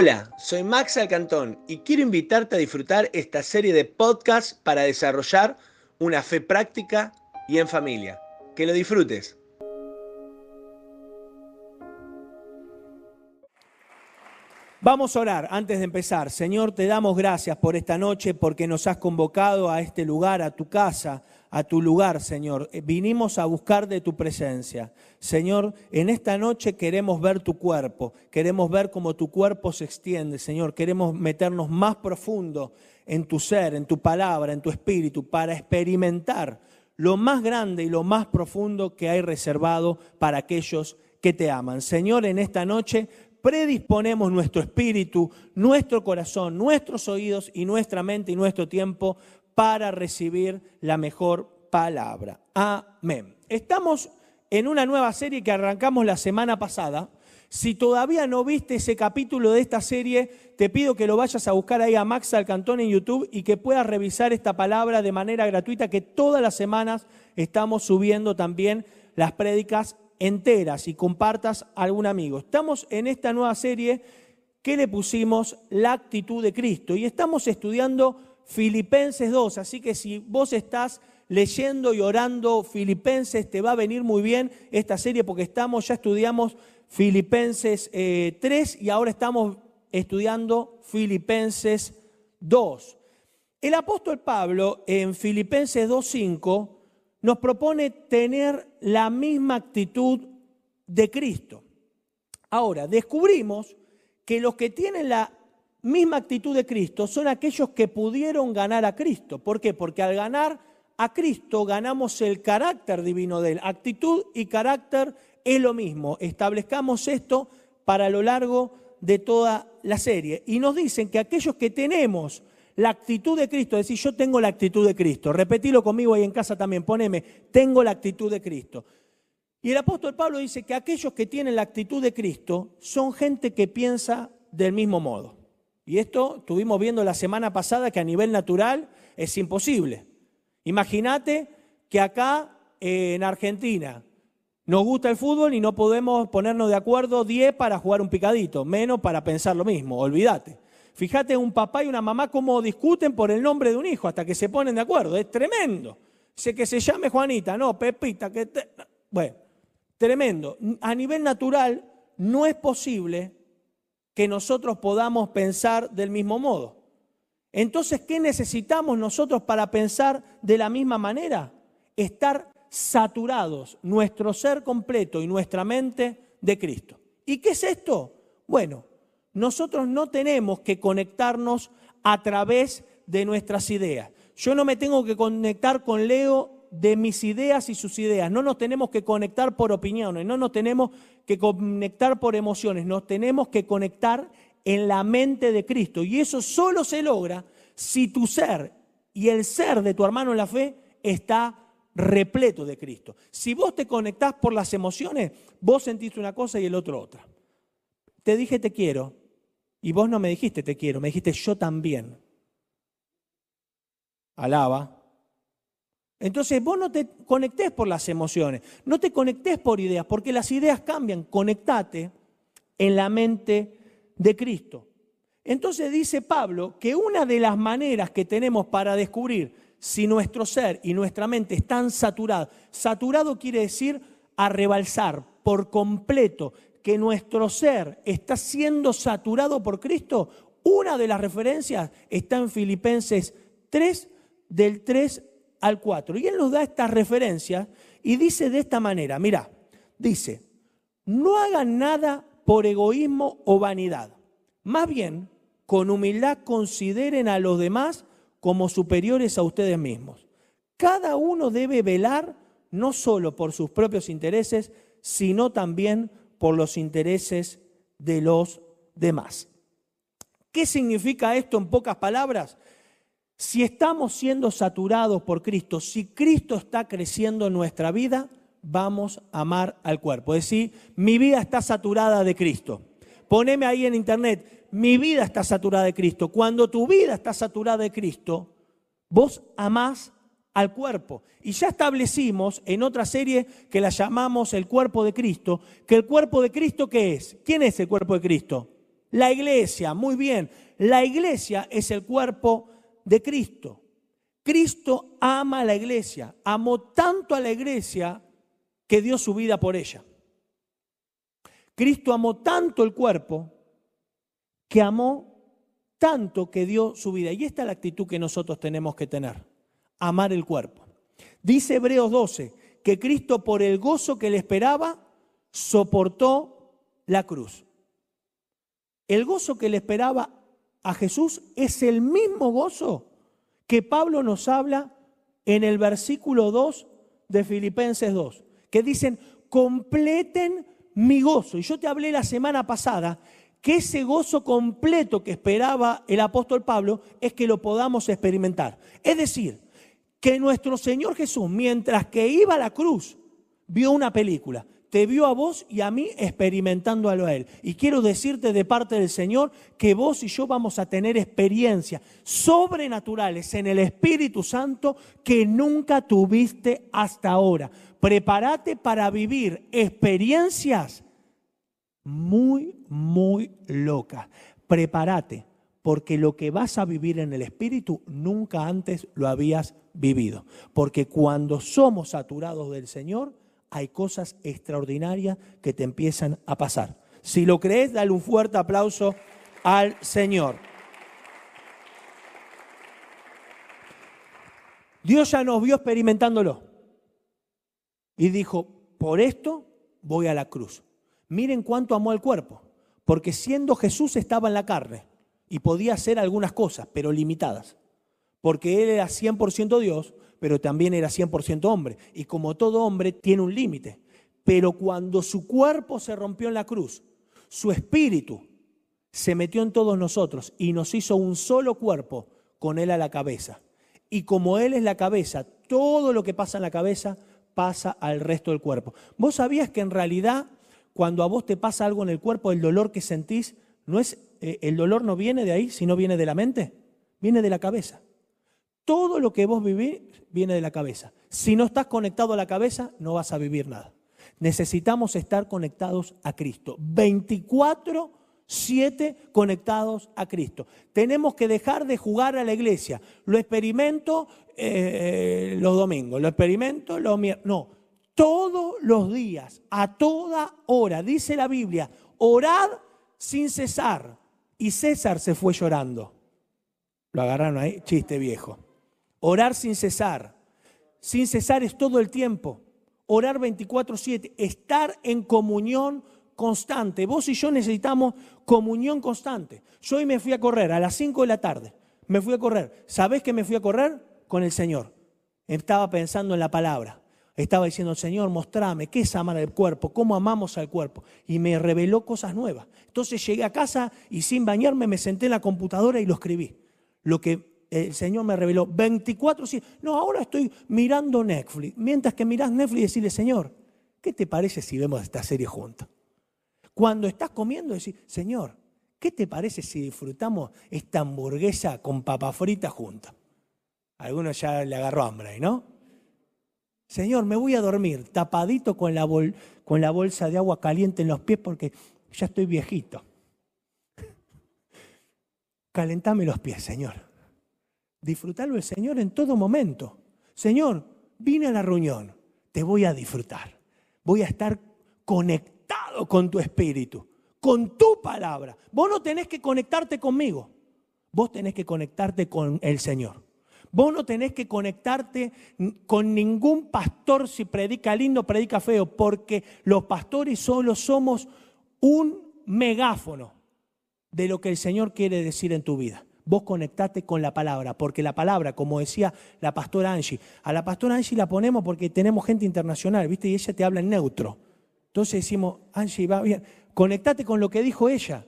Hola, soy Max Alcantón y quiero invitarte a disfrutar esta serie de podcasts para desarrollar una fe práctica y en familia. Que lo disfrutes. Vamos a orar antes de empezar. Señor, te damos gracias por esta noche, porque nos has convocado a este lugar, a tu casa, a tu lugar, Señor. Eh, vinimos a buscar de tu presencia. Señor, en esta noche queremos ver tu cuerpo, queremos ver cómo tu cuerpo se extiende, Señor. Queremos meternos más profundo en tu ser, en tu palabra, en tu espíritu, para experimentar lo más grande y lo más profundo que hay reservado para aquellos que te aman. Señor, en esta noche predisponemos nuestro espíritu, nuestro corazón, nuestros oídos y nuestra mente y nuestro tiempo para recibir la mejor palabra. Amén. Estamos en una nueva serie que arrancamos la semana pasada. Si todavía no viste ese capítulo de esta serie, te pido que lo vayas a buscar ahí a Max Alcantón en YouTube y que puedas revisar esta palabra de manera gratuita, que todas las semanas estamos subiendo también las prédicas enteras y compartas algún amigo. Estamos en esta nueva serie que le pusimos la actitud de Cristo y estamos estudiando Filipenses 2, así que si vos estás leyendo y orando Filipenses, te va a venir muy bien esta serie porque estamos, ya estudiamos Filipenses 3 eh, y ahora estamos estudiando Filipenses 2. El apóstol Pablo en Filipenses 2.5 nos propone tener la misma actitud de Cristo. Ahora, descubrimos que los que tienen la misma actitud de Cristo son aquellos que pudieron ganar a Cristo. ¿Por qué? Porque al ganar a Cristo ganamos el carácter divino de él. Actitud y carácter es lo mismo. Establezcamos esto para lo largo de toda la serie. Y nos dicen que aquellos que tenemos la actitud de Cristo, es decir, yo tengo la actitud de Cristo. Repetilo conmigo ahí en casa también, poneme, tengo la actitud de Cristo. Y el apóstol Pablo dice que aquellos que tienen la actitud de Cristo son gente que piensa del mismo modo. Y esto estuvimos viendo la semana pasada que a nivel natural es imposible. Imagínate que acá en Argentina nos gusta el fútbol y no podemos ponernos de acuerdo 10 para jugar un picadito, menos para pensar lo mismo, olvídate. Fíjate un papá y una mamá cómo discuten por el nombre de un hijo hasta que se ponen de acuerdo. Es tremendo. Dice que se llame Juanita, no, Pepita, que... Bueno, tremendo. A nivel natural no es posible que nosotros podamos pensar del mismo modo. Entonces, ¿qué necesitamos nosotros para pensar de la misma manera? Estar saturados, nuestro ser completo y nuestra mente de Cristo. ¿Y qué es esto? Bueno, nosotros no tenemos que conectarnos a través de nuestras ideas. Yo no me tengo que conectar con Leo de mis ideas y sus ideas. No nos tenemos que conectar por opiniones, no nos tenemos que conectar por emociones, nos tenemos que conectar en la mente de Cristo. Y eso solo se logra si tu ser y el ser de tu hermano en la fe está repleto de Cristo. Si vos te conectás por las emociones, vos sentís una cosa y el otro otra. Te dije te quiero, y vos no me dijiste te quiero, me dijiste yo también. Alaba. Entonces vos no te conectés por las emociones, no te conectés por ideas, porque las ideas cambian. Conectate en la mente de Cristo. Entonces dice Pablo que una de las maneras que tenemos para descubrir si nuestro ser y nuestra mente están saturados, saturado quiere decir a por completo, que nuestro ser está siendo saturado por Cristo, una de las referencias está en Filipenses 3, del 3 al 4. Y él nos da esta referencia y dice de esta manera, mira, dice, no hagan nada por egoísmo o vanidad, más bien con humildad consideren a los demás como superiores a ustedes mismos. Cada uno debe velar no solo por sus propios intereses, sino también por los intereses de los demás. ¿Qué significa esto en pocas palabras? Si estamos siendo saturados por Cristo, si Cristo está creciendo en nuestra vida, vamos a amar al cuerpo. Es decir, mi vida está saturada de Cristo. Poneme ahí en internet, mi vida está saturada de Cristo. Cuando tu vida está saturada de Cristo, vos amás al cuerpo. Y ya establecimos en otra serie que la llamamos el cuerpo de Cristo, que el cuerpo de Cristo ¿qué es? ¿Quién es el cuerpo de Cristo? La iglesia, muy bien. La iglesia es el cuerpo de Cristo. Cristo ama a la iglesia, amó tanto a la iglesia que dio su vida por ella. Cristo amó tanto el cuerpo que amó tanto que dio su vida. Y esta es la actitud que nosotros tenemos que tener, amar el cuerpo. Dice Hebreos 12 que Cristo por el gozo que le esperaba soportó la cruz. El gozo que le esperaba a Jesús es el mismo gozo que Pablo nos habla en el versículo 2 de Filipenses 2, que dicen, completen mi gozo. Y yo te hablé la semana pasada que ese gozo completo que esperaba el apóstol Pablo es que lo podamos experimentar. Es decir, que nuestro Señor Jesús, mientras que iba a la cruz, vio una película. Te vio a vos y a mí experimentándolo a Él. Y quiero decirte de parte del Señor que vos y yo vamos a tener experiencias sobrenaturales en el Espíritu Santo que nunca tuviste hasta ahora. Prepárate para vivir experiencias muy, muy locas. Prepárate porque lo que vas a vivir en el Espíritu nunca antes lo habías vivido. Porque cuando somos saturados del Señor, hay cosas extraordinarias que te empiezan a pasar. Si lo crees, dale un fuerte aplauso al Señor. Dios ya nos vio experimentándolo y dijo, por esto voy a la cruz. Miren cuánto amó al cuerpo, porque siendo Jesús estaba en la carne y podía hacer algunas cosas, pero limitadas, porque Él era 100% Dios, pero también era 100% hombre. Y como todo hombre tiene un límite. Pero cuando su cuerpo se rompió en la cruz, su espíritu se metió en todos nosotros y nos hizo un solo cuerpo con Él a la cabeza. Y como Él es la cabeza, todo lo que pasa en la cabeza pasa al resto del cuerpo. ¿Vos sabías que en realidad cuando a vos te pasa algo en el cuerpo, el dolor que sentís, no es, eh, el dolor no viene de ahí, sino viene de la mente, viene de la cabeza. Todo lo que vos vivís viene de la cabeza. Si no estás conectado a la cabeza, no vas a vivir nada. Necesitamos estar conectados a Cristo. 24, 7 conectados a Cristo. Tenemos que dejar de jugar a la iglesia. Lo experimento eh, los domingos, lo experimento los miércoles. No, todos los días, a toda hora, dice la Biblia, orad sin cesar. Y César se fue llorando. Lo agarraron ahí, chiste viejo. Orar sin cesar. Sin cesar es todo el tiempo. Orar 24/7. Estar en comunión constante. Vos y yo necesitamos comunión constante. Yo hoy me fui a correr a las 5 de la tarde. Me fui a correr. ¿Sabés que me fui a correr? Con el Señor. Estaba pensando en la palabra. Estaba diciendo, Señor, mostrame qué es amar al cuerpo, cómo amamos al cuerpo. Y me reveló cosas nuevas. Entonces llegué a casa y sin bañarme me senté en la computadora y lo escribí. Lo que el Señor me reveló 24, sí. No, ahora estoy mirando Netflix. Mientras que mirás Netflix, decirle, Señor, ¿qué te parece si vemos esta serie juntos? Cuando estás comiendo, decís, Señor, ¿qué te parece si disfrutamos esta hamburguesa con papa frita juntos? Algunos ya le agarró hambre, ¿no? Señor, me voy a dormir tapadito con la, bolsa de agua caliente en los pies porque ya estoy viejito. Calentame los pies, Señor disfrutarlo el Señor en todo momento. Señor, vine a la reunión, te voy a disfrutar. Voy a estar conectado con tu espíritu, con tu palabra. Vos no tenés que conectarte conmigo, vos tenés que conectarte con el Señor. Vos no tenés que conectarte con ningún pastor si predica lindo, predica feo, porque los pastores solo somos un megáfono de lo que el Señor quiere decir en tu vida vos conectate con la palabra, porque la palabra, como decía la pastora Angie, a la pastora Angie la ponemos porque tenemos gente internacional, ¿viste? Y ella te habla en neutro. Entonces decimos, Angie, va bien, conectate con lo que dijo ella.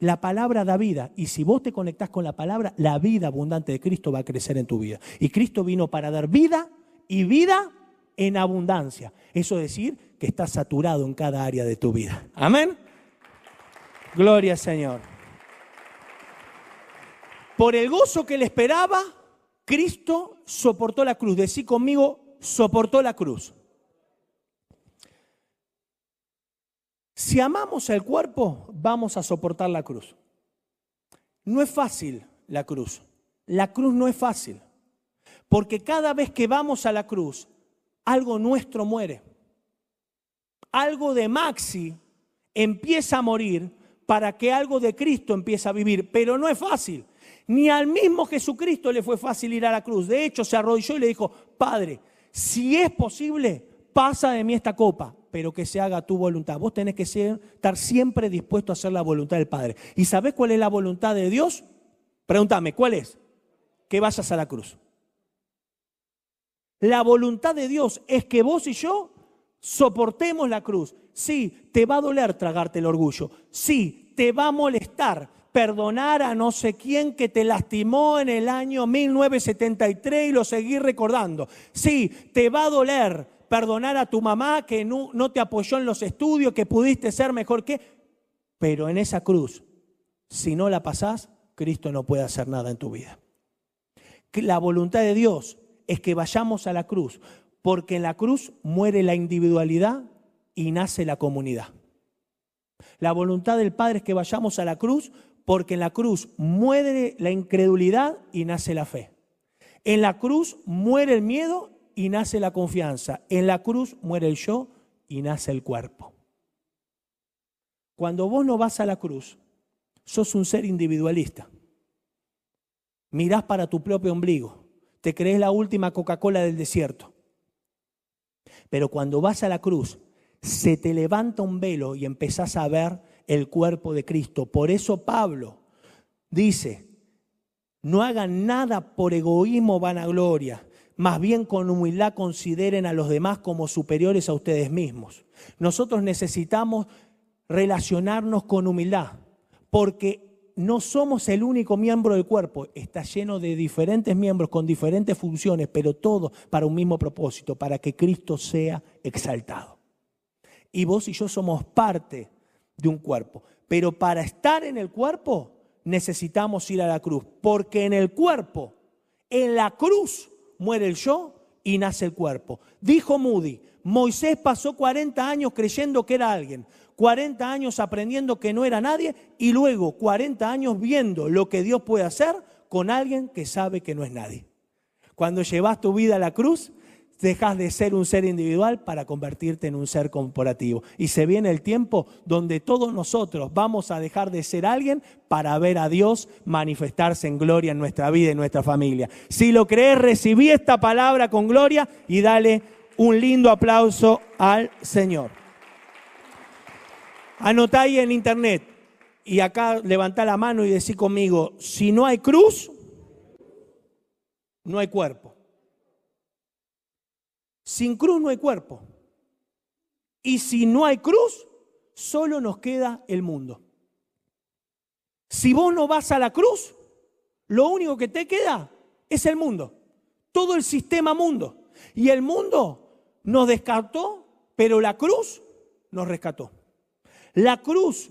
La palabra da vida. Y si vos te conectás con la palabra, la vida abundante de Cristo va a crecer en tu vida. Y Cristo vino para dar vida y vida en abundancia. Eso es decir que estás saturado en cada área de tu vida. Amén. Gloria al Señor. Por el gozo que le esperaba, Cristo soportó la cruz. Decí conmigo, soportó la cruz. Si amamos el cuerpo, vamos a soportar la cruz. No es fácil la cruz. La cruz no es fácil. Porque cada vez que vamos a la cruz, algo nuestro muere. Algo de Maxi empieza a morir para que algo de Cristo empiece a vivir. Pero no es fácil. Ni al mismo Jesucristo le fue fácil ir a la cruz. De hecho, se arrodilló y le dijo, Padre, si es posible, pasa de mí esta copa, pero que se haga tu voluntad. Vos tenés que estar siempre dispuesto a hacer la voluntad del Padre. ¿Y sabés cuál es la voluntad de Dios? Pregúntame, ¿cuál es? Que vayas a la cruz. La voluntad de Dios es que vos y yo soportemos la cruz. Sí, te va a doler tragarte el orgullo. Sí, te va a molestar perdonar a no sé quién que te lastimó en el año 1973 y lo seguís recordando. Sí, te va a doler perdonar a tu mamá que no, te apoyó en los estudios, que pudiste ser mejor que... Pero en esa cruz, si no la pasás, Cristo no puede hacer nada en tu vida. La voluntad de Dios es que vayamos a la cruz, porque en la cruz muere la individualidad y nace la comunidad. La voluntad del Padre es que vayamos a la cruz porque en la cruz muere la incredulidad y nace la fe. En la cruz muere el miedo y nace la confianza. En la cruz muere el yo y nace el cuerpo. Cuando vos no vas a la cruz, sos un ser individualista. Mirás para tu propio ombligo. Te crees la última Coca-Cola del desierto. Pero cuando vas a la cruz, se te levanta un velo y empezás a ver el cuerpo de Cristo. Por eso Pablo dice, no hagan nada por egoísmo o vanagloria, más bien con humildad consideren a los demás como superiores a ustedes mismos. Nosotros necesitamos relacionarnos con humildad, porque no somos el único miembro del cuerpo, está lleno de diferentes miembros con diferentes funciones, pero todo para un mismo propósito, para que Cristo sea exaltado. Y vos y yo somos parte de un cuerpo. Pero para estar en el cuerpo necesitamos ir a la cruz, porque en el cuerpo, en la cruz, muere el yo y nace el cuerpo. Dijo Moody, Moisés pasó 40 años creyendo que era alguien, 40 años aprendiendo que no era nadie y luego 40 años viendo lo que Dios puede hacer con alguien que sabe que no es nadie. Cuando llevas tu vida a la cruz, dejas de ser un ser individual para convertirte en un ser corporativo. Y se viene el tiempo donde todos nosotros vamos a dejar de ser alguien para ver a Dios manifestarse en gloria en nuestra vida y en nuestra familia. Si lo crees, recibí esta palabra con gloria y dale un lindo aplauso al Señor. Anotá ahí en internet y acá levantá la mano y decí conmigo, si no hay cruz, no hay cuerpo. Sin cruz no hay cuerpo. Y si no hay cruz, solo nos queda el mundo. Si vos no vas a la cruz, lo único que te queda es el mundo. Todo el sistema mundo. Y el mundo nos descartó, pero la cruz nos rescató. La cruz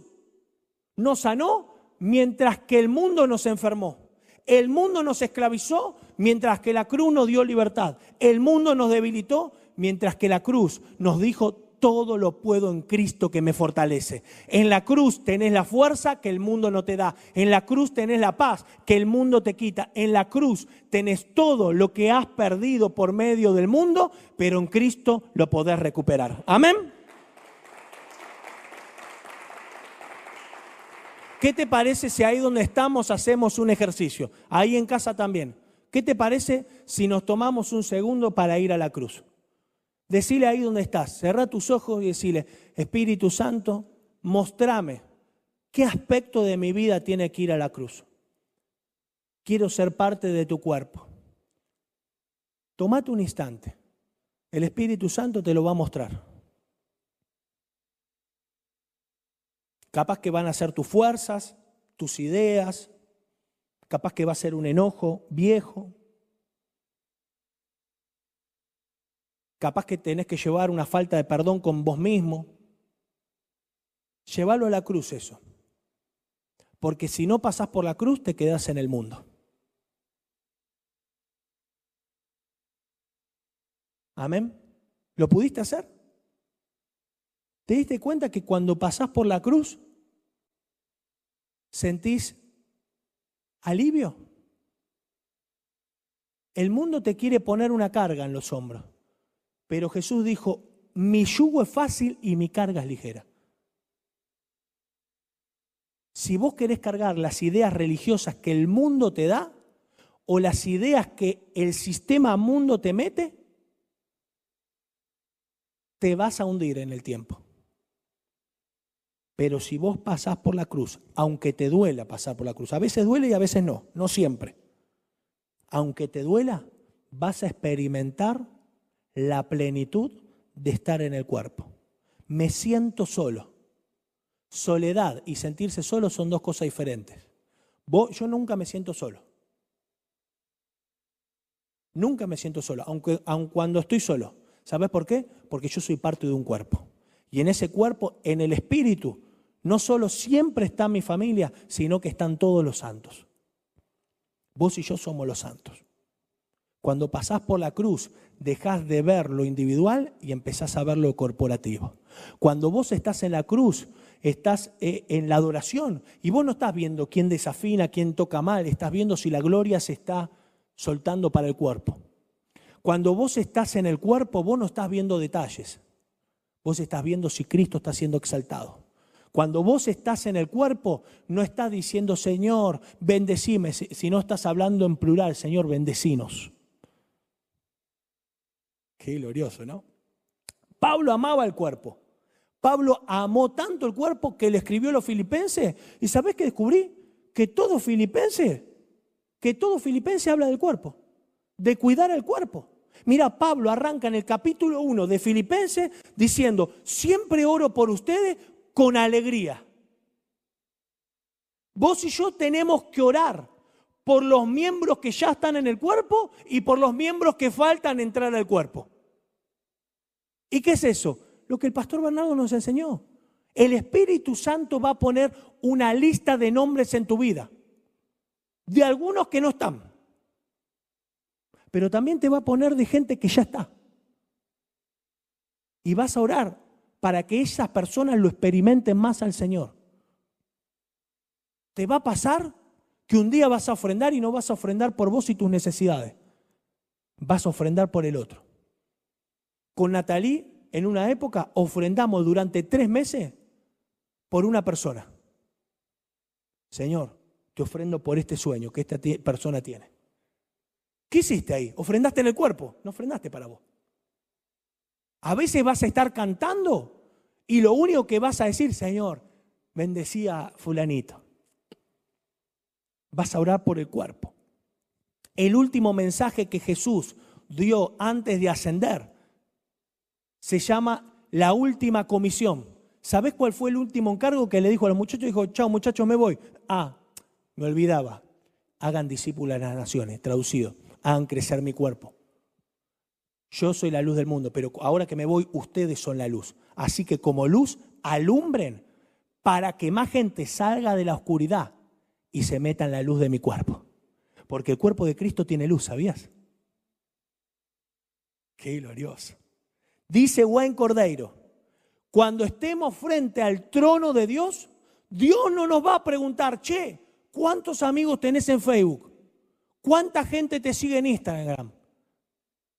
nos sanó mientras que el mundo nos enfermó. El mundo nos esclavizó mientras que la cruz nos dio libertad. El mundo nos debilitó mientras que la cruz nos dijo, todo lo puedo en Cristo que me fortalece. En la cruz tenés la fuerza que el mundo no te da. En la cruz tenés la paz que el mundo te quita. En la cruz tenés todo lo que has perdido por medio del mundo, pero en Cristo lo podés recuperar. Amén. ¿Qué te parece si ahí donde estamos hacemos un ejercicio? Ahí en casa también. ¿Qué te parece si nos tomamos un segundo para ir a la cruz? Decile ahí donde estás, cerra tus ojos y decile, Espíritu Santo, mostrame qué aspecto de mi vida tiene que ir a la cruz. Quiero ser parte de tu cuerpo. Tomate un instante. El Espíritu Santo te lo va a mostrar. Capaz que van a ser tus fuerzas, tus ideas, capaz que va a ser un enojo viejo, capaz que tenés que llevar una falta de perdón con vos mismo. Llévalo a la cruz eso. Porque si no pasás por la cruz, te quedás en el mundo. Amén. ¿Lo pudiste hacer? ¿Te diste cuenta que cuando pasás por la cruz sentís alivio? El mundo te quiere poner una carga en los hombros, pero Jesús dijo, mi yugo es fácil y mi carga es ligera. Si vos querés cargar las ideas religiosas que el mundo te da o las ideas que el sistema mundo te mete, te vas a hundir en el tiempo. Pero si vos pasás por la cruz, aunque te duela pasar por la cruz, a veces duele y a veces no, no siempre. Aunque te duela, vas a experimentar la plenitud de estar en el cuerpo. Me siento solo. Soledad y sentirse solo son dos cosas diferentes. yo nunca me siento solo. Nunca me siento solo, aunque, aun cuando estoy solo. ¿Sabes por qué? Porque yo soy parte de un cuerpo. Y en ese cuerpo, en el espíritu, no solo siempre está mi familia, sino que están todos los santos. Vos y yo somos los santos. Cuando pasás por la cruz, dejás de ver lo individual y empezás a ver lo corporativo. Cuando vos estás en la cruz, estás eh, en la adoración y vos no estás viendo quién desafina, quién toca mal, estás viendo si la gloria se está soltando para el cuerpo. Cuando vos estás en el cuerpo, vos no estás viendo detalles. Vos estás viendo si Cristo está siendo exaltado. Cuando vos estás en el cuerpo, no estás diciendo, Señor, bendecime, sino estás hablando en plural, Señor, bendecinos. Qué glorioso, ¿no? Pablo amaba el cuerpo. Pablo amó tanto el cuerpo que le escribió a los filipenses. ¿Y sabés qué descubrí? Que todo filipense, que todo filipense habla del cuerpo, de cuidar el cuerpo. Mira, Pablo arranca en el capítulo 1 de Filipenses diciendo, siempre oro por ustedes con alegría. Vos y yo tenemos que orar por los miembros que ya están en el cuerpo y por los miembros que faltan entrar al cuerpo. ¿Y qué es eso? Lo que el pastor Bernardo nos enseñó. El Espíritu Santo va a poner una lista de nombres en tu vida. De algunos que no están. Pero también te va a poner de gente que ya está. Y vas a orar para que esas personas lo experimenten más al Señor. Te va a pasar que un día vas a ofrendar y no vas a ofrendar por vos y tus necesidades. Vas a ofrendar por el otro. Con Natalí en una época ofrendamos durante tres meses por una persona. Señor, te ofrendo por este sueño que esta persona tiene. ¿Qué hiciste ahí? ¿Ofrendaste en el cuerpo? No ofrendaste para vos. A veces vas a estar cantando y lo único que vas a decir, Señor, bendecía fulanito. Vas a orar por el cuerpo. El último mensaje que Jesús dio antes de ascender se llama la última comisión. ¿Sabes cuál fue el último encargo que le dijo a los muchachos? Dijo, chao muchachos, me voy. Ah, me olvidaba. Hagan discípulos a las naciones, traducido. Hagan crecer mi cuerpo. Yo soy la luz del mundo, pero ahora que me voy, ustedes son la luz. Así que como luz, alumbren para que más gente salga de la oscuridad y se meta en la luz de mi cuerpo. Porque el cuerpo de Cristo tiene luz, ¿sabías? Qué glorioso. Dice Buen Cordeiro, cuando estemos frente al trono de Dios, Dios no nos va a preguntar, che, ¿cuántos amigos tenés en Facebook? ¿Cuánta gente te sigue en Instagram?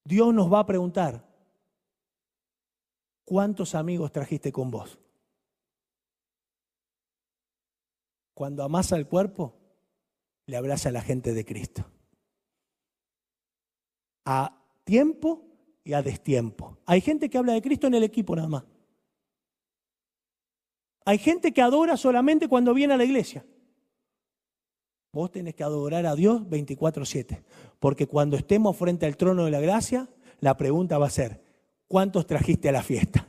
Dios nos va a preguntar, ¿cuántos amigos trajiste con vos? Cuando amasa al cuerpo, le abraza a la gente de Cristo. A tiempo y a destiempo. Hay gente que habla de Cristo en el equipo nada más. Hay gente que adora solamente cuando viene a la iglesia. Vos tenés que adorar a Dios 24/7, porque cuando estemos frente al trono de la gracia, la pregunta va a ser, ¿cuántos trajiste a la fiesta?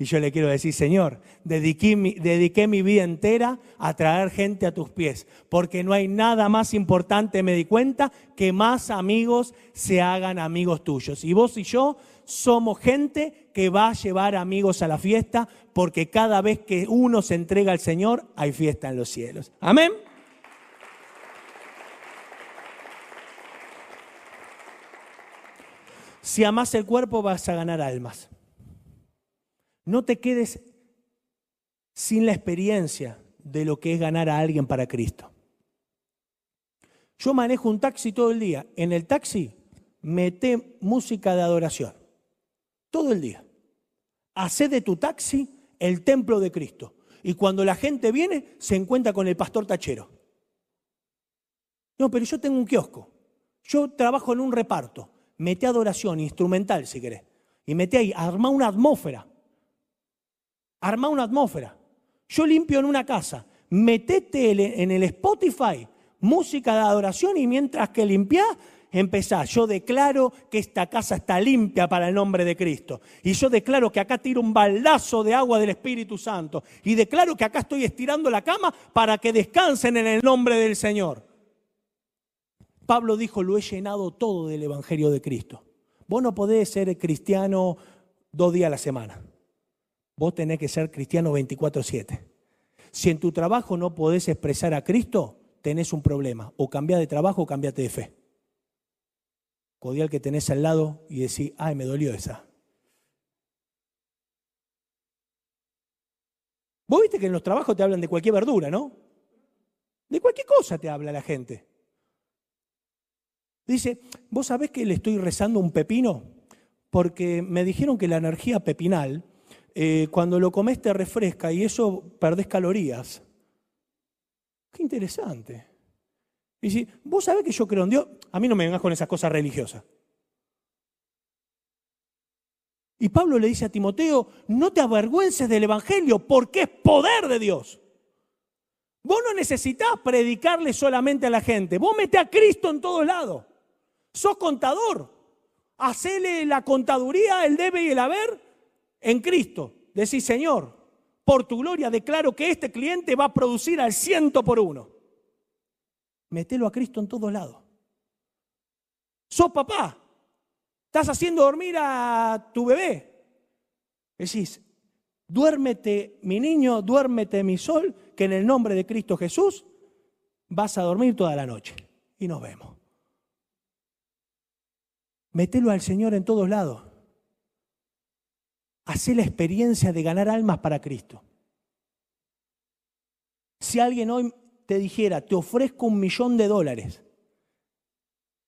Y yo le quiero decir, Señor, dediqué mi, dediqué mi vida entera a traer gente a tus pies, porque no hay nada más importante, me di cuenta, que más amigos se hagan amigos tuyos. Y vos y yo somos gente que va a llevar amigos a la fiesta, porque cada vez que uno se entrega al Señor, hay fiesta en los cielos. Amén. Si amas el cuerpo, vas a ganar almas. No te quedes sin la experiencia de lo que es ganar a alguien para Cristo. Yo manejo un taxi todo el día. En el taxi mete música de adoración. Todo el día. Hacé de tu taxi el templo de Cristo. Y cuando la gente viene, se encuentra con el pastor tachero. No, pero yo tengo un kiosco. Yo trabajo en un reparto. Mete adoración instrumental, si querés. Y mete ahí, arma una atmósfera. Arma una atmósfera. Yo limpio en una casa. Metete en el Spotify música de adoración y mientras que limpiás, empezás. Yo declaro que esta casa está limpia para el nombre de Cristo. Y yo declaro que acá tiro un baldazo de agua del Espíritu Santo. Y declaro que acá estoy estirando la cama para que descansen en el nombre del Señor. Pablo dijo, lo he llenado todo del Evangelio de Cristo. Vos no podés ser cristiano dos días a la semana. Vos tenés que ser cristiano 24/7. Si en tu trabajo no podés expresar a Cristo, tenés un problema. O cambia de trabajo o cambiate de fe. Codial que tenés al lado y decís, ay, me dolió esa. Vos viste que en los trabajos te hablan de cualquier verdura, ¿no? De cualquier cosa te habla la gente. Dice, ¿vos sabés que le estoy rezando un pepino? Porque me dijeron que la energía pepinal, eh, cuando lo comes te refresca y eso perdés calorías. Qué interesante. Y si vos sabés que yo creo en Dios, a mí no me vengas con esas cosas religiosas. Y Pablo le dice a Timoteo, no te avergüences del Evangelio porque es poder de Dios. Vos no necesitas predicarle solamente a la gente, vos mete a Cristo en todos lados. Sos contador, hacele la contaduría, el debe y el haber en Cristo. Decís, Señor, por tu gloria declaro que este cliente va a producir al ciento por uno. Metelo a Cristo en todos lados. Sos papá, estás haciendo dormir a tu bebé. Decís, duérmete mi niño, duérmete mi sol, que en el nombre de Cristo Jesús vas a dormir toda la noche. Y nos vemos. Metelo al Señor en todos lados. Hacé la experiencia de ganar almas para Cristo. Si alguien hoy te dijera, te ofrezco un millón de dólares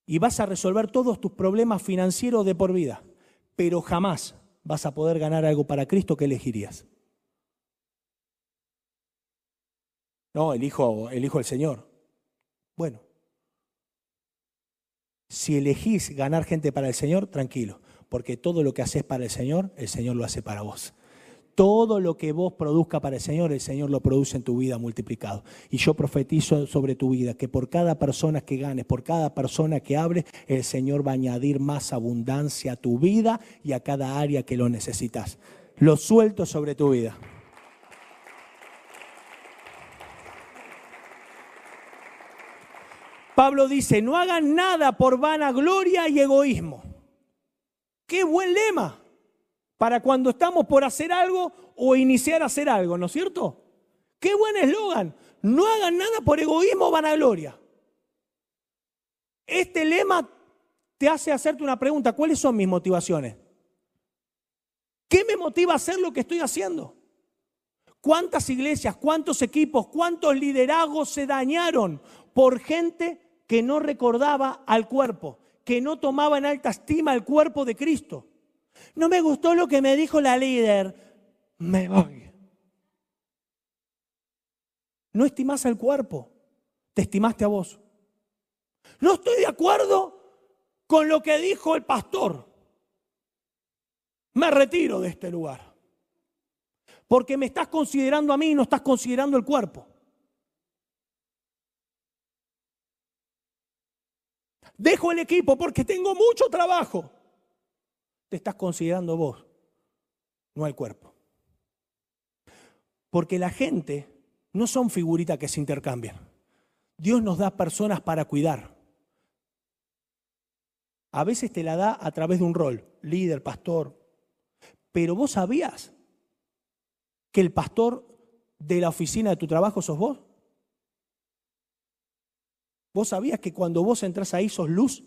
y vas a resolver todos tus problemas financieros de por vida, pero jamás vas a poder ganar algo para Cristo, ¿qué elegirías? No, elijo, elijo el Señor. Bueno, si elegís ganar gente para el Señor, tranquilo porque todo lo que haces para el Señor, el Señor lo hace para vos. Todo lo que vos produzca para el Señor, el Señor lo produce en tu vida multiplicado. Y yo profetizo sobre tu vida que por cada persona que ganes, por cada persona que hables, el Señor va a añadir más abundancia a tu vida y a cada área que lo necesitas. Lo suelto sobre tu vida. Pablo dice, no hagan nada por vanagloria y egoísmo Qué buen lema para cuando estamos por hacer algo o iniciar a hacer algo, ¿no es cierto? Qué buen eslogan. No hagan nada por egoísmo o vanagloria. Este lema te hace hacerte una pregunta. ¿Cuáles son mis motivaciones? ¿Qué me motiva a hacer lo que estoy haciendo? ¿Cuántas iglesias, cuántos equipos, cuántos liderazgos se dañaron por gente que no recordaba al cuerpo? que no tomaba en alta estima el cuerpo de Cristo. No me gustó lo que me dijo la líder. Me voy. No estimas al cuerpo, te estimaste a vos. No estoy de acuerdo con lo que dijo el pastor. Me retiro de este lugar. Porque me estás considerando a mí y no estás considerando el cuerpo. Dejo el equipo porque tengo mucho trabajo. Te estás considerando vos, no el cuerpo. Porque la gente no son figuritas que se intercambian. Dios nos da personas para cuidar. A veces te la da a través de un rol, líder, pastor. Pero vos sabías que el pastor de la oficina de tu trabajo sos vos. ¿Vos sabías que cuando vos entras ahí sos luz?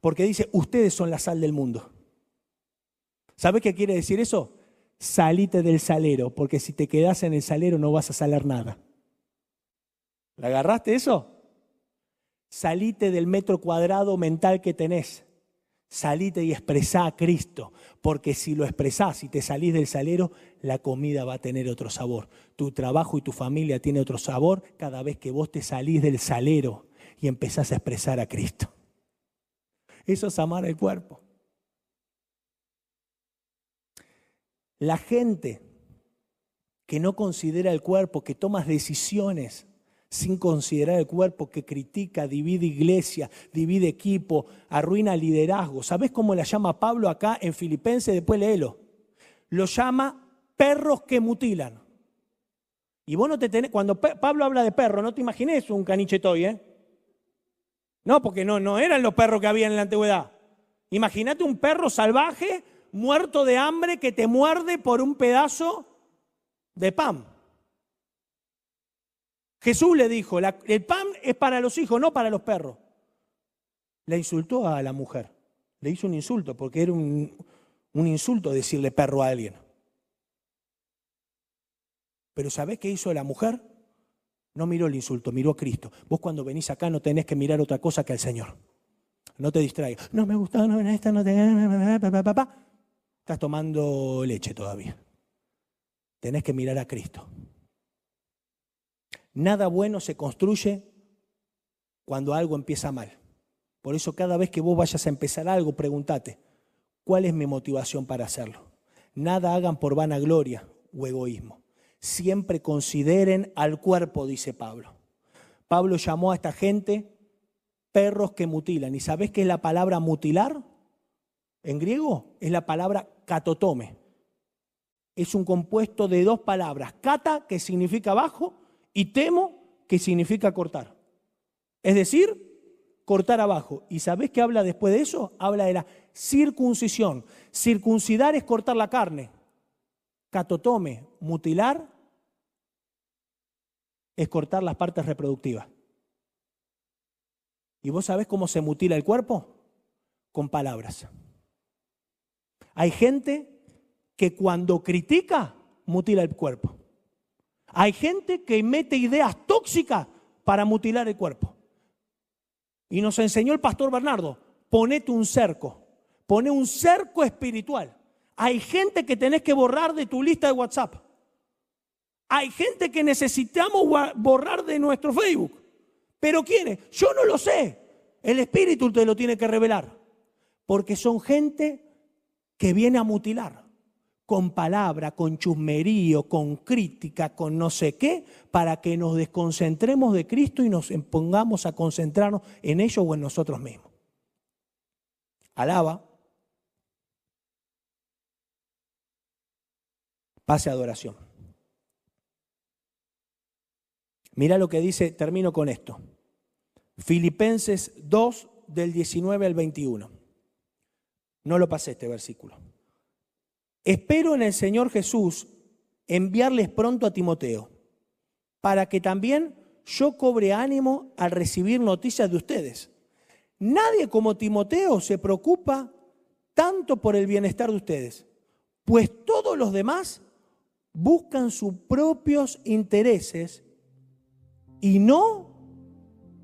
Porque dice, ustedes son la sal del mundo. ¿Sabes qué quiere decir eso? salite del salero, porque si te quedas en el salero no vas a salir nada. ¿La agarraste eso? Salite del metro cuadrado mental que tenés. Salite y expresá a Cristo, porque si lo expresás y te salís del salero, la comida va a tener otro sabor. Tu trabajo y tu familia tiene otro sabor cada vez que vos te salís del salero y empezás a expresar a Cristo. Eso es amar el cuerpo. La gente que no considera el cuerpo, que toma decisiones sin considerar el cuerpo, que critica, divide iglesia, divide equipo, arruina liderazgo. ¿Sabes cómo la llama Pablo acá en Filipenses? Después léelo. Lo llama perros que mutilan. Y vos no te tenés, cuando Pablo habla de perro, no te imagines un caniche toy, ¿eh? No, porque no, no eran los perros que había en la antigüedad. Imagínate un perro salvaje, muerto de hambre, que te muerde por un pedazo de pan. Jesús le dijo, el pan es para los hijos, no para los perros. Le insultó a la mujer. Le hizo un insulto, porque era un, insulto decirle perro a alguien. Pero ¿sabés qué hizo la mujer? No miró el insulto, miró a Cristo. Vos cuando venís acá no tenés que mirar otra cosa que al Señor. No te distraigas. No me gusta, no, esta no te... Estás tomando leche todavía. Tenés que mirar a Cristo. Nada bueno se construye cuando algo empieza mal. Por eso cada vez que vos vayas a empezar algo, pregúntate, ¿cuál es mi motivación para hacerlo? Nada hagan por vanagloria o egoísmo. Siempre consideren al cuerpo, dice Pablo. Pablo llamó a esta gente perros que mutilan. ¿Y sabés qué es la palabra mutilar? En griego es la palabra catotome. Es un compuesto de dos palabras. Kata, que significa abajo, y temo que significa cortar. Es decir, cortar abajo. ¿Y sabés qué habla después de eso? Habla de la circuncisión. Circuncidar es cortar la carne. Catotome, mutilar, es cortar las partes reproductivas. ¿Y vos sabés cómo se mutila el cuerpo? Con palabras. Hay gente que cuando critica, mutila el cuerpo. Hay gente que mete ideas tóxicas para mutilar el cuerpo. Y nos enseñó el pastor Bernardo, ponete un cerco, pone un cerco espiritual. Hay gente que tenés que borrar de tu lista de WhatsApp. Hay gente que necesitamos borrar de nuestro Facebook. Pero ¿quiénes? Yo no lo sé. El Espíritu te lo tiene que revelar. Porque son gente que viene a mutilar con palabra, con chusmerío, con crítica, con no sé qué, para que nos desconcentremos de Cristo y nos pongamos a concentrarnos en ello o en nosotros mismos. Alaba. Pase adoración. Mira lo que dice, termino con esto. Filipenses 2 del 19 al 21. No lo pasé este versículo. Espero en el Señor Jesús enviarles pronto a Timoteo, para que también yo cobre ánimo al recibir noticias de ustedes. Nadie como Timoteo se preocupa tanto por el bienestar de ustedes, pues todos los demás buscan sus propios intereses y no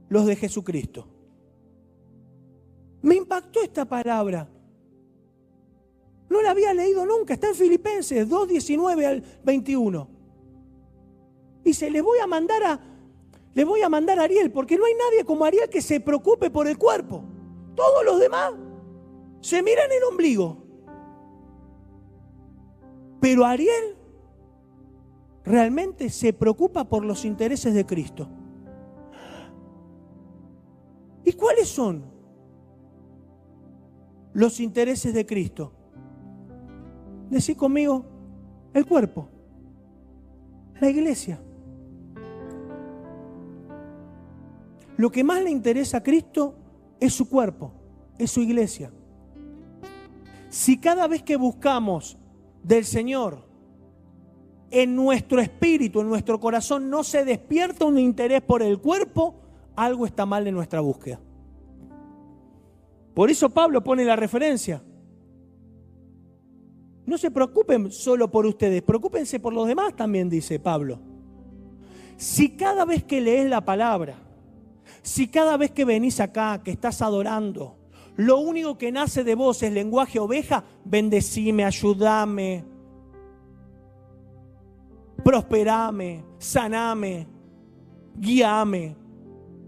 los de Jesucristo. Me impactó esta palabra. No la había leído nunca, está en Filipenses 2, 19 al 21. Y se le voy a mandar a, le voy a mandar a Ariel, porque no hay nadie como Ariel que se preocupe por el cuerpo. Todos los demás se miran el ombligo. Pero Ariel realmente se preocupa por los intereses de Cristo. ¿Y cuáles son los intereses de Cristo? Decí conmigo, el cuerpo, la iglesia. Lo que más le interesa a Cristo es su cuerpo, es su iglesia. Si cada vez que buscamos del Señor, en nuestro espíritu, en nuestro corazón, no se despierta un interés por el cuerpo, algo está mal en nuestra búsqueda. Por eso Pablo pone la referencia. No se preocupen solo por ustedes, preocúpense por los demás también, dice Pablo. Si cada vez que lees la palabra, si cada vez que venís acá, que estás adorando, lo único que nace de vos es lenguaje oveja, bendecime, ayúdame, prosperame, saname, guíame.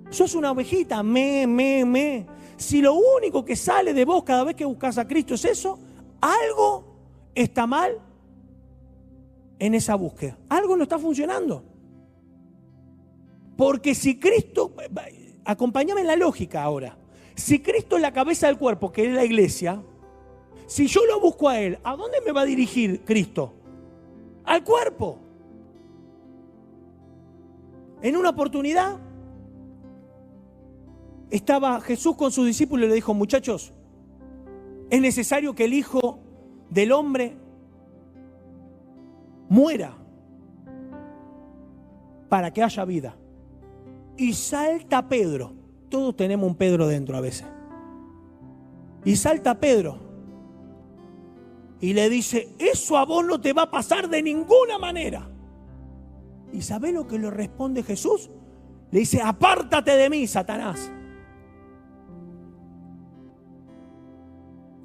Sos una ovejita, me, me, me. Si lo único que sale de vos cada vez que buscas a Cristo es eso, algo está mal en esa búsqueda. Algo no está funcionando. Porque si Cristo, acompáñame en la lógica ahora, si Cristo es la cabeza del cuerpo, que es la iglesia, si yo lo busco a Él, ¿a dónde me va a dirigir Cristo? Al cuerpo. En una oportunidad estaba Jesús con sus discípulos y le dijo, muchachos, es necesario que el Hijo del Hombre muera para que haya vida. Y salta Pedro. Todos tenemos un Pedro dentro a veces. Y salta Pedro. Y le dice, eso a vos no te va a pasar de ninguna manera. ¿Y sabe lo que le responde Jesús? Le dice, apártate de mí, Satanás.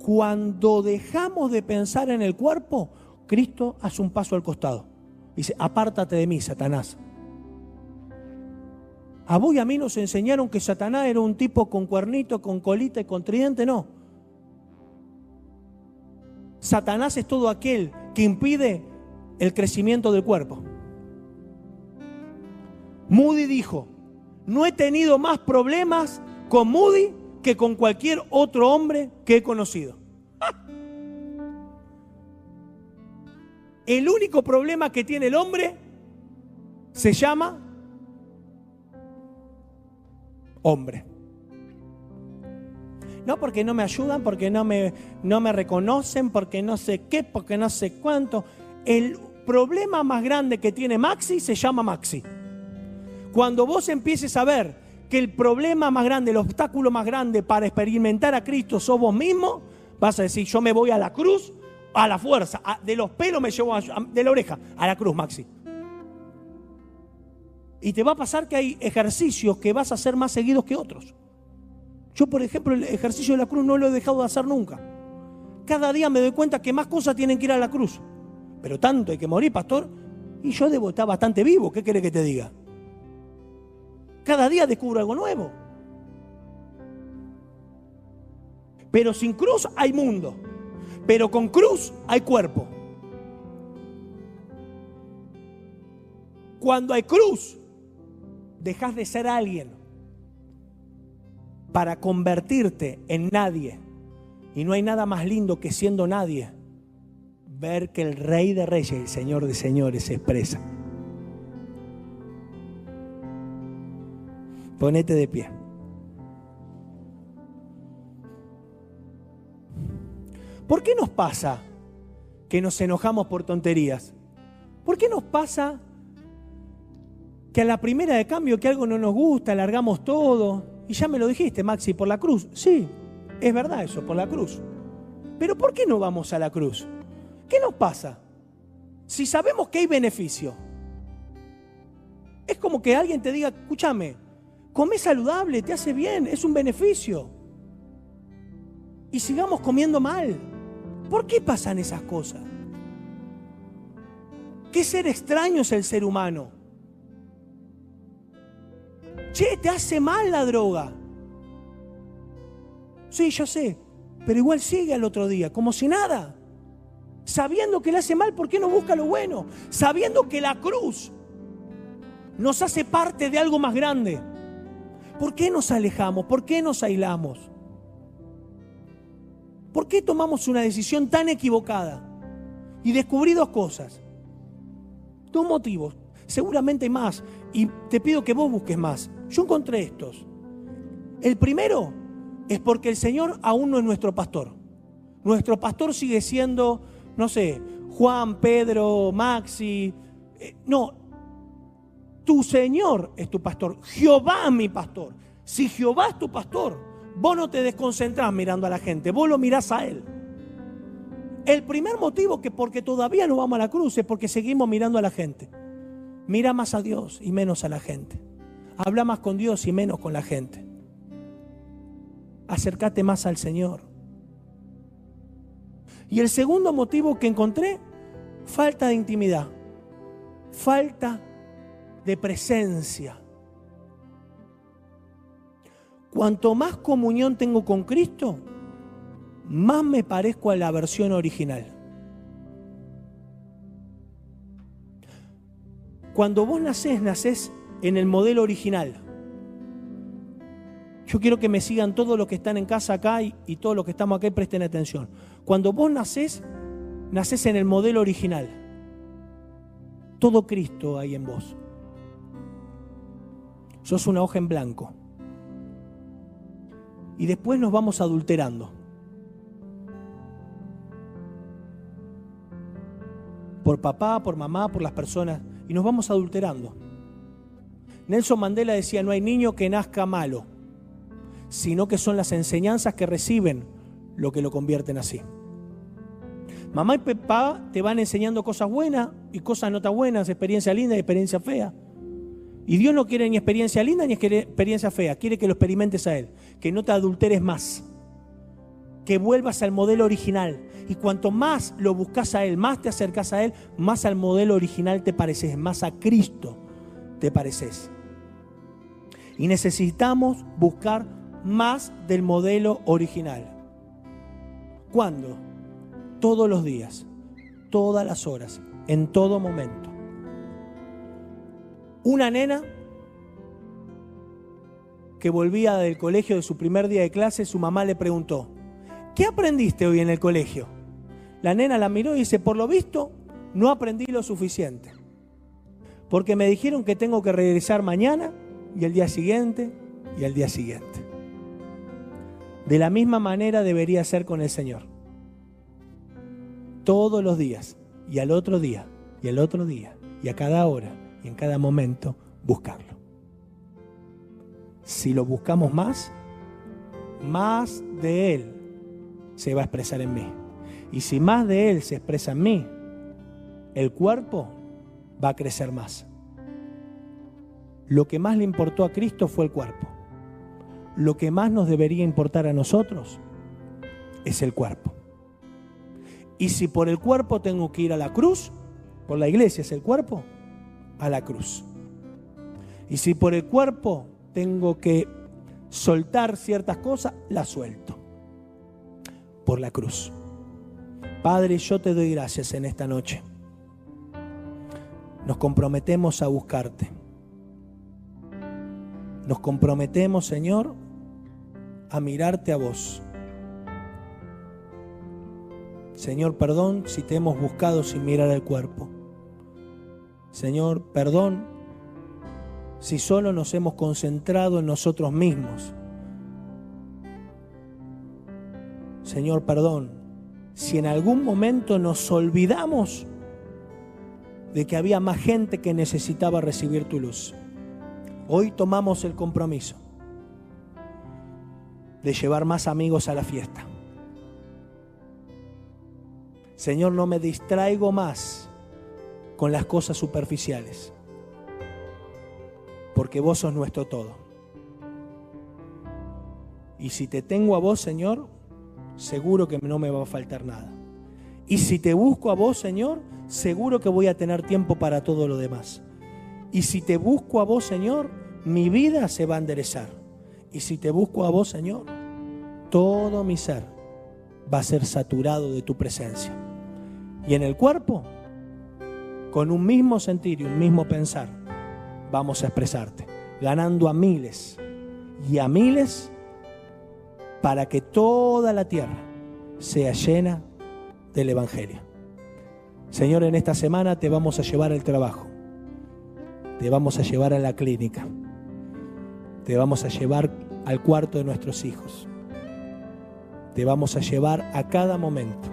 Cuando dejamos de pensar en el cuerpo, Cristo hace un paso al costado. Dice, apártate de mí, Satanás. A vos y a mí nos enseñaron que Satanás era un tipo con cuernito, con colita y con tridente, no. Satanás es todo aquel que impide el crecimiento del cuerpo. Moody dijo, no he tenido más problemas con Moody que con cualquier otro hombre que he conocido. El único problema que tiene el hombre se llama hombre. No porque no me ayudan, porque no me, no me reconocen, porque no sé qué, porque no sé cuánto. El problema más grande que tiene Maxi se llama Maxi. Cuando vos empieces a ver que el problema más grande, el obstáculo más grande para experimentar a Cristo sos vos mismo, vas a decir, yo me voy a la cruz, a la fuerza, de los pelos me llevo de la oreja, a la cruz, Maxi. Y te va a pasar que hay ejercicios que vas a hacer más seguidos que otros. Yo, por ejemplo, el ejercicio de la cruz no lo he dejado de hacer nunca. Cada día me doy cuenta que más cosas tienen que ir a la cruz. Pero tanto hay que morir, pastor. Y yo debo estar bastante vivo. ¿Qué quiere que te diga? Cada día descubro algo nuevo. Pero sin cruz hay mundo. Pero con cruz hay cuerpo. Cuando hay cruz, dejas de ser alguien para convertirte en nadie. Y no hay nada más lindo que siendo nadie, ver que el Rey de Reyes, el Señor de Señores, se expresa. Ponete de pie. ¿Por qué nos pasa que nos enojamos por tonterías? ¿Por qué nos pasa que a la primera de cambio que algo no nos gusta, largamos todo? Y ya me lo dijiste, Maxi, por la cruz. Sí, es verdad eso, por la cruz. Pero ¿por qué no vamos a la cruz? ¿Qué nos pasa? Si sabemos que hay beneficio. Es como que alguien te diga, escúchame, Come saludable, te hace bien, es un beneficio. Y sigamos comiendo mal. ¿Por qué pasan esas cosas? ¿Qué ser extraño es el ser humano? Che, te hace mal la droga. Sí, yo sé, pero igual sigue al otro día, como si nada. Sabiendo que le hace mal, ¿por qué no busca lo bueno? Sabiendo que la cruz nos hace parte de algo más grande. ¿Por qué nos alejamos? ¿Por qué nos aislamos? ¿Por qué tomamos una decisión tan equivocada? Y descubrí dos cosas. Dos motivos. Seguramente hay más. Y te pido que vos busques más. Yo encontré estos. El primero es porque el Señor aún no es nuestro pastor. Nuestro pastor sigue siendo, no sé, Juan, Pedro, Maxi. Eh, no, tu Señor es tu pastor. Jehová es mi pastor. Si Jehová es tu pastor, vos no te desconcentrás mirando a la gente, vos lo mirás a Él. El primer motivo que porque todavía no vamos a la cruz es porque seguimos mirando a la gente. Mira más a Dios y menos a la gente. Habla más con Dios y menos con la gente. Acércate más al Señor. Y el segundo motivo que encontré, falta de intimidad, falta de presencia. Cuanto más comunión tengo con Cristo, más me parezco a la versión original. Cuando vos nacés, nacés en el modelo original. Yo quiero que me sigan todos los que están en casa acá y, todos los que estamos acá presten atención. Cuando vos nacés, nacés en el modelo original. Todo Cristo hay en vos. Sos una hoja en blanco. Y después nos vamos adulterando. Por papá, por mamá, por las personas. Y nos vamos adulterando. Nelson Mandela decía, no hay niño que nazca malo, sino que son las enseñanzas que reciben lo que lo convierten así. Mamá y papá te van enseñando cosas buenas y cosas no tan buenas, experiencia linda y experiencia fea. Y Dios no quiere ni experiencia linda ni experiencia fea, quiere que lo experimentes a Él, que no te adulteres más, que vuelvas al modelo original. Y cuanto más lo buscas a Él, más te acercas a Él, más al modelo original te pareces, más a Cristo te pareces. Y necesitamos buscar más del modelo original. ¿Cuándo? Todos los días, todas las horas, en todo momento. Una nena que volvía del colegio de su primer día de clase, su mamá le preguntó, ¿qué aprendiste hoy en el colegio? La nena la miró y dice, por lo visto, no aprendí lo suficiente. Porque me dijeron que tengo que regresar mañana y el día siguiente y el día siguiente. De la misma manera debería ser con el Señor. Todos los días y al otro día y al otro día y a cada hora y en cada momento buscarlo. Si lo buscamos más, más de Él se va a expresar en mí. Y si más de Él se expresa en mí, el cuerpo va a crecer más. Lo que más le importó a Cristo fue el cuerpo. Lo que más nos debería importar a nosotros es el cuerpo. Y si por el cuerpo tengo que ir a la cruz, por la iglesia es el cuerpo, a la cruz. Y si por el cuerpo tengo que soltar ciertas cosas, las suelto. Por la cruz. Padre, yo te doy gracias en esta noche. Nos comprometemos a buscarte. Nos comprometemos, Señor, a mirarte a vos. Señor, perdón si te hemos buscado sin mirar al cuerpo. Señor, perdón si solo nos hemos concentrado en nosotros mismos. Señor, perdón si en algún momento nos olvidamos de que había más gente que necesitaba recibir tu luz. Hoy tomamos el compromiso de llevar más amigos a la fiesta. Señor, no me distraigo más con las cosas superficiales, porque vos sos nuestro todo. Y si te tengo a vos, Señor, seguro que no me va a faltar nada. Y si te busco a vos, Señor, seguro que voy a tener tiempo para todo lo demás. Y si te busco a vos, Señor, mi vida se va a enderezar. Y si te busco a vos, Señor, todo mi ser va a ser saturado de tu presencia. Y en el cuerpo, con un mismo sentir y un mismo pensar, vamos a expresarte, ganando a miles y a miles para que toda la tierra sea llena del Evangelio. Señor, en esta semana te vamos a llevar al trabajo, te vamos a llevar a la clínica, te vamos a llevar al cuarto de nuestros hijos, te vamos a llevar a cada momento,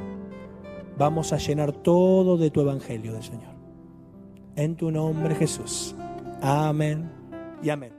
vamos a llenar todo de tu Evangelio del Señor. En tu nombre Jesús. Amén y amén.